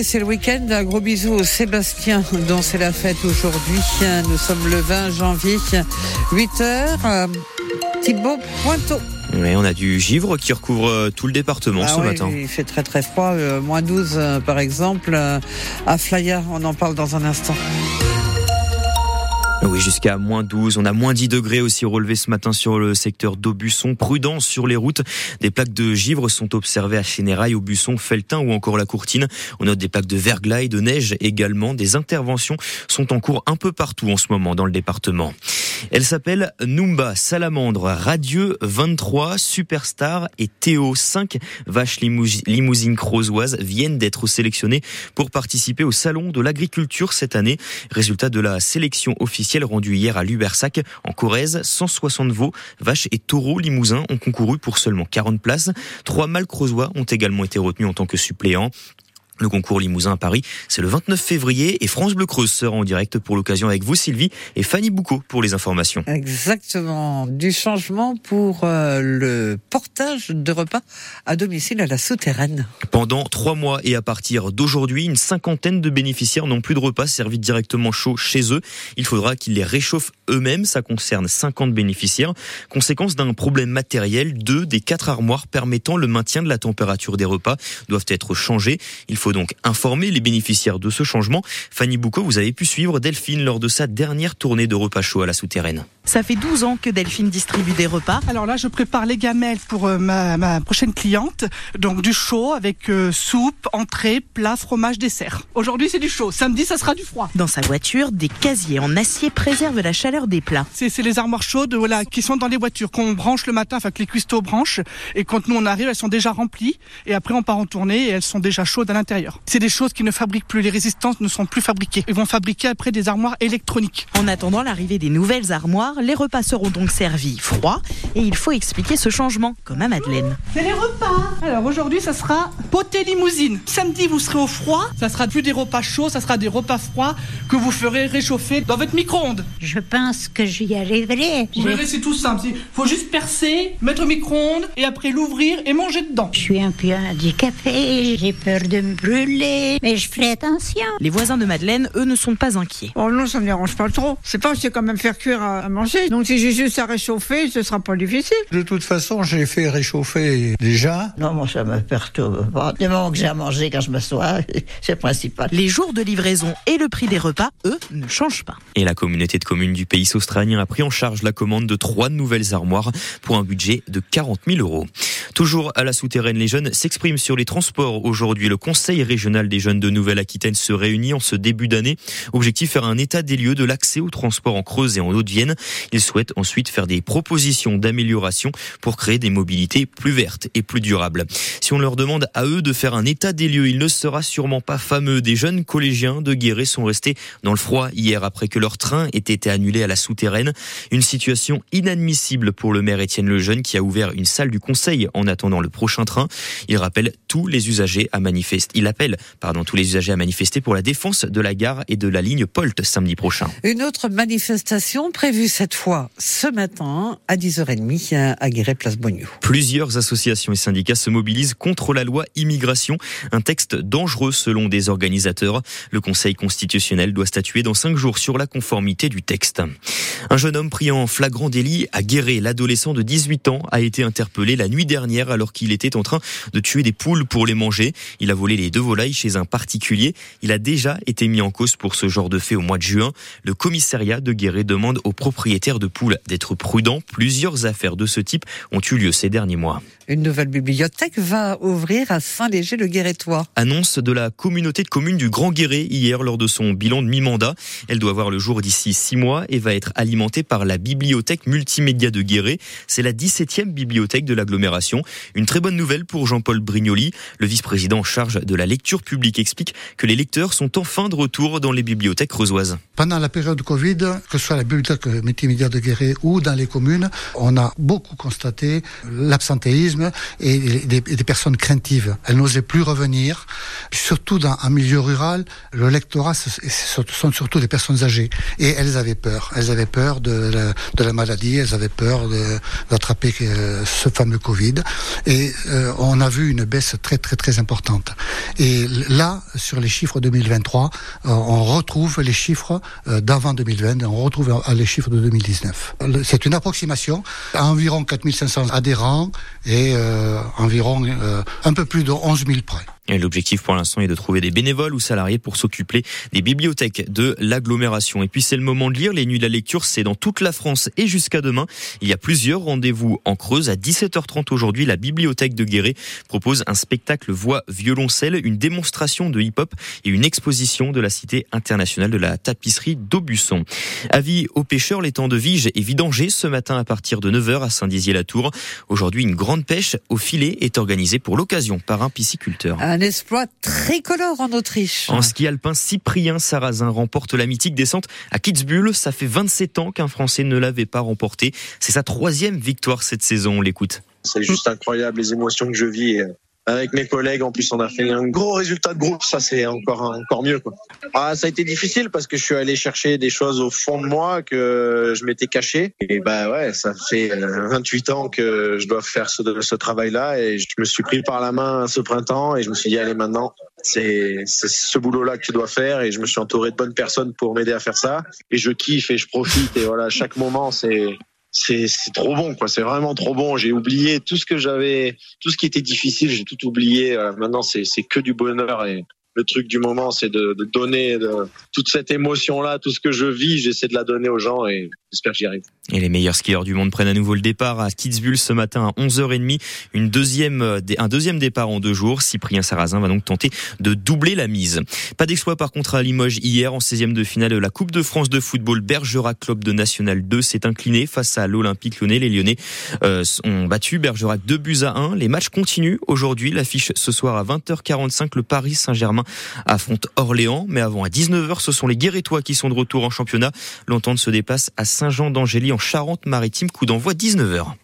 C'est le week-end. Un gros bisou au Sébastien dont c'est la fête aujourd'hui. Nous sommes le 20 janvier, 8 h Thibaut Pointeau. Oui, on a du givre qui recouvre euh, tout le département Ah ce oui, matin. Il fait très très froid. euh, moins 12 euh, par exemple. euh, à Flaya, on en parle dans un instant. Oui, jusqu'à moins 12. On a moins 10 degrés aussi relevés ce matin sur le secteur d'Aubusson. Prudence sur les routes. Des plaques de givre sont observées à Chénérail, Aubusson, Feltin ou encore la Courtine. On note des plaques de verglas et de neige également. Des interventions sont en cours un peu partout en ce moment dans le département. Elle s'appelle Numba, Salamandre, Radieux 23, Superstar et Théo 5 vaches limous- limousines creusoises viennent d'être sélectionnées pour participer au salon de l'agriculture cette année. Résultat de la sélection officielle rendue hier à Lubersac en Corrèze, 160 veaux, vaches et taureaux limousins ont concouru pour seulement 40 places. Trois mâles creusois ont également été retenus en tant que suppléants. Le concours Limousin à Paris, c'est le 29 février et France Bleu Creuse sera en direct pour l'occasion avec vous Sylvie et Fanny Boucaud pour les informations. Exactement. Du changement pour euh, le portage de repas à domicile à la souterraine. Pendant trois mois et à partir d'aujourd'hui, une cinquantaine de bénéficiaires n'ont plus de repas servis directement chaud chez eux. Il faudra qu'ils les réchauffent eux-mêmes. Ça concerne 50 bénéficiaires. Conséquence d'un problème matériel, deux des quatre armoires permettant le maintien de la température des repas doivent être changées. Il faut donc informer les bénéficiaires de ce changement. Fanny Boucaud, vous avez pu suivre Delphine lors de sa dernière tournée de repas chaud à la souterraine. Ça fait 12 ans que Delphine distribue des repas. Alors là, je prépare les gamelles pour euh, ma, ma prochaine cliente. Donc du chaud avec euh, soupe, entrée, plat, fromage, dessert. Aujourd'hui, c'est du chaud. Samedi, ça sera du froid. Dans sa voiture, des casiers en acier préservent la chaleur des plats. C'est c'est les armoires chaudes voilà, qui sont dans les voitures, qu'on branche le matin, enfin que les cuistots branchent. Et quand nous, on arrive, elles sont déjà remplies. Et après, on part en tournée et elles sont déjà chaudes à l'intérieur. C'est des choses qui ne fabriquent plus. Les résistances ne sont plus fabriquées. Ils vont fabriquer après des armoires électroniques. En attendant l'arrivée des nouvelles armoires, les repas seront donc servis froids et il faut expliquer ce changement, comme à Madeleine. C'est les repas. Alors aujourd'hui, ça sera poté limousine. Samedi, vous serez au froid. Ça sera plus des repas chauds, ça sera des repas froids que vous ferez réchauffer dans votre micro-ondes. Je pense que j'y arriverai. Vous verrez, c'est tout simple. Il faut juste percer, mettre au micro-ondes et après l'ouvrir et manger dedans. je suis un peu handicapée, j'ai peur de me brûler, mais je ferai attention. Les voisins de Madeleine, eux, ne sont pas inquiets. Oh non, ça me dérange pas trop. C'est pas, c'est quand même faire cuire à, à manger. Donc si j'ai juste à réchauffer, ce sera pas difficile. De toute façon, j'ai fait réchauffer déjà. Non, moi, ça me perturbe pas. Du moment que j'ai à manger quand je m'assois, c'est le principal. Les jours de livraison et le prix des repas, eux, ne changent pas. Et la communauté de communes du pays australien a pris en charge la commande de trois nouvelles armoires pour un budget de 40 000 euros. Toujours à la souterraine, les jeunes s'expriment sur les transports. Aujourd'hui, le Conseil régional des jeunes de Nouvelle-Aquitaine se réunit en ce début d'année. Objectif, faire un état des lieux de l'accès aux transports en Creuse et en Haute-Vienne. Ils souhaitent ensuite faire des propositions d'amélioration pour créer des mobilités plus vertes et plus durables. Si on leur demande à eux de faire un état des lieux, il ne sera sûrement pas fameux. Des jeunes collégiens de Guéret sont restés dans le froid hier après que leur train ait été annulé à la souterraine. Une situation inadmissible pour le maire Étienne Lejeune qui a ouvert une salle du conseil attendant le prochain train. Il rappelle tous les usagers à manifester. Il appelle, pardon, tous les usagers à manifester pour la défense de la gare et de la ligne Polt samedi prochain. Une autre manifestation prévue cette fois ce matin à 10h30 à Guéret Place Bognou. Plusieurs associations et syndicats se mobilisent contre la loi immigration, un texte dangereux selon des organisateurs. Le Conseil constitutionnel doit statuer dans cinq jours sur la conformité du texte. Un jeune homme pris en flagrant délit à Guéret, l'adolescent de 18 ans, a été interpellé la nuit dernière alors qu'il était en train de tuer des poules pour les manger. Il a volé les deux volailles chez un particulier. Il a déjà été mis en cause pour ce genre de fait au mois de juin. Le commissariat de Guéret demande aux propriétaires de poules d'être prudents. Plusieurs affaires de ce type ont eu lieu ces derniers mois. Une nouvelle bibliothèque va ouvrir à Saint-Léger-le-Guérétois. Annonce de la communauté de communes du Grand Guéret hier lors de son bilan de mi-mandat. Elle doit voir le jour d'ici six mois et va être alimentée par la bibliothèque multimédia de Guéret. C'est la 17e bibliothèque de l'agglomération. Une très bonne nouvelle pour Jean-Paul Brignoli. Le vice-président en charge de la lecture publique explique que les lecteurs sont enfin de retour dans les bibliothèques creusoises. Pendant la période de Covid, que ce soit la bibliothèque multimédia de Guéret ou dans les communes, on a beaucoup constaté l'absentéisme et des, personnes craintives. Elles n'osaient plus revenir. Surtout dans un milieu rural, le lectorat ce sont surtout des personnes âgées et elles avaient peur. Elles avaient peur de la, maladie, elles avaient peur d'attraper euh, ce fameux Covid et euh, on a vu une baisse très très très importante. Et là, sur les chiffres 2023, euh, on retrouve les chiffres d'avant 2020, on retrouve les chiffres de 2019. C'est une approximation, environ 4500 adhérents et environ un peu plus de 11 000 prêts. L'objectif pour l'instant est de trouver des bénévoles ou salariés pour s'occuper des bibliothèques de l'agglomération. Et puis c'est le moment de lire. Les nuits de la lecture, c'est dans toute la France et jusqu'à demain. Il y a plusieurs rendez-vous en Creuse. À 17h30 aujourd'hui, la bibliothèque de Guéret propose un spectacle voix violoncelle, une démonstration de hip-hop et une exposition de la Cité internationale de la tapisserie d'Aubusson. Avis aux pêcheurs, les temps de Viges et Vidanger ce matin à partir de 9h à Saint-Dizier-la-Tour. Aujourd'hui, une grande pêche au filet est organisée pour l'occasion par un pisciculteur. Un exploit tricolore en Autriche. En ski alpin, Cyprien Sarrazin remporte la mythique descente à Kitzbühel. Ça fait 27 ans qu'un Français ne l'avait pas remporté. C'est sa troisième victoire cette saison. On l'écoute. C'est juste incroyable les émotions que je vis avec mes collègues. En plus, on a fait un gros résultat de groupe. Ça, c'est encore encore mieux. Quoi. Ah, ça a été difficile parce que je suis allé chercher des choses au fond de moi que je m'étais caché. Et bah ouais, ça fait 28 ans que je dois faire ce, ce travail-là et je me suis pris par la main ce printemps et je me suis dit allez maintenant. C'est ce boulot-là que tu dois faire et je me suis entouré de bonnes personnes pour m'aider à faire ça et je kiffe et je profite et voilà chaque moment c'est c'est trop bon quoi. C'est vraiment trop bon. J'ai oublié tout ce que j'avais tout ce qui était difficile j'ai tout oublié. Euh, maintenant c'est c'est que du bonheur et le truc du moment, c'est de, de, donner de, toute cette émotion-là, tout ce que je vis, j'essaie de la donner aux gens et j'espère que j'y arrive. Et les meilleurs skieurs du monde prennent à nouveau le départ à Kitzbühel ce matin à 11h30. Une deuxième, euh, un deuxième départ en deux jours. Cyprien Sarrazin va donc tenter de doubler la mise. Pas d'exploit par contre à Limoges hier en 16e de finale de la Coupe de France de football. Bergerac Club de National 2 s'est incliné face à l'Olympique Lyonnais. Les Lyonnais euh, ont battu Bergerac 2 buts à 1. Les matchs continuent aujourd'hui. L'affiche ce soir à 20h45. Le Paris Saint-Germain affronte Orléans. Mais avant, à 19h, ce sont les Guérétois qui sont de retour en championnat. L'entente se déplace à Saint-Jean d'Angély en Charente-Maritime. Coup d'envoi 19h.